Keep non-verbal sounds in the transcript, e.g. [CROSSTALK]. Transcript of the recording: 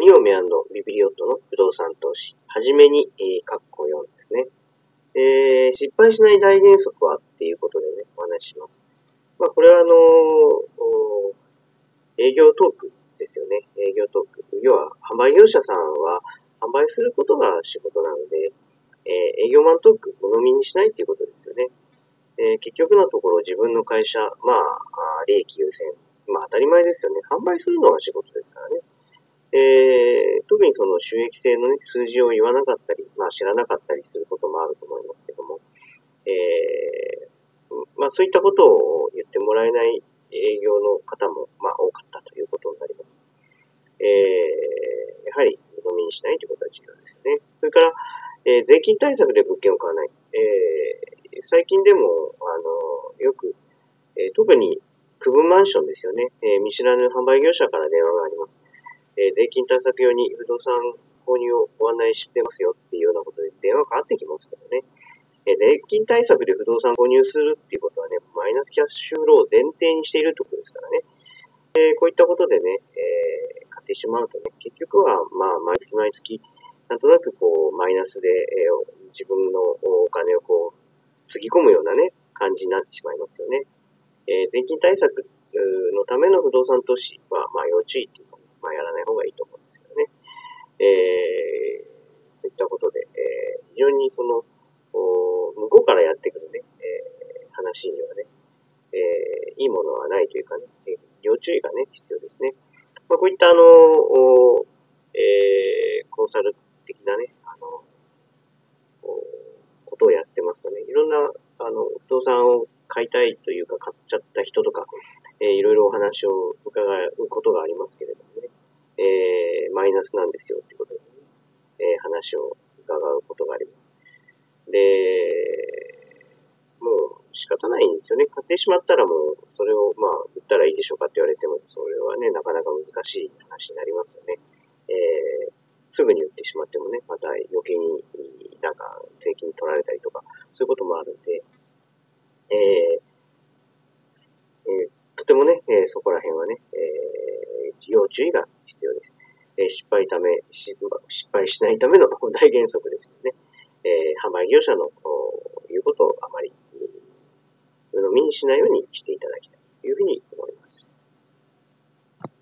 ニオメビビリオットの不動産投資、はじめに、えー、括弧4ですね。えー、失敗しない大原則はっていうことでね、お話しします。まあ、これはあのー、営業トークですよね。営業トーク。要は、販売業者さんは販売することが仕事なので、えー、営業マントーク、物見にしないっていうことですよね。えー、結局のところ自分の会社、まあ、利益優先。まあ当たり前ですよね。販売するのが仕事ですからね。え、特にその収益性の、ね、数字を言わなかったり、まあ知らなかったりすることもあると思いますけども、えー、まあそういったことを言ってもらえない営業の方も、まあ多かったということになります。えー、やはり飲みにしないということは重要ですよね。それから、えー、税金対策で物件を買わない。えー、最近でも、あの、よく、えー、特に区分マンションですよね。えー、見知らぬ販売業者から電話があります。えー、税金対策用に不動産購入をご案内してますよっていうようなことで電話かかってきますけどね。えー、税金対策で不動産購入するっていうことはね、マイナスキャッシュフローを前提にしているってことですからね。えー、こういったことでね、え、買ってしまうとね、結局は、まあ、毎月毎月、なんとなくこう、マイナスで、え、自分のお金をこう、つぎ込むようなね、感じになってしまいますよね。え、税金対策のための不動産投資は、まあ、要注意っていうまあ、やらない方がいいと思うんですけどね。えー、そういったことで、えー、非常にその、向こうからやってくるね、えー、話にはね、えー、いいものはないというかね、要注意がね、必要ですね。まあ、こういったあの、えー、コンサル的なね、あの、ことをやってますとね、いろんな、あの、不動産を買いたいというか、買っちゃった人とか、えー、いろいろお話を伺うことがありますけれども、えー、マイナスなんですよってことで、えー、話を伺うことがあります。で、もう仕方ないんですよね。買ってしまったらもう、それをまあ、売ったらいいでしょうかって言われても、それはね、なかなか難しい話になりますよね。えー、すぐに売ってしまってもね、また余計になんか税金取られたりとか、そういうこともあるんで、えー、えー、とてもね、えー、そこら辺はね、えー、要注意が必要。えー、失敗ため、失敗しないための [LAUGHS] 大原則ですよね。えー、販売業者の言うことをあまり鵜呑みにしないようにしていただきたいというふうに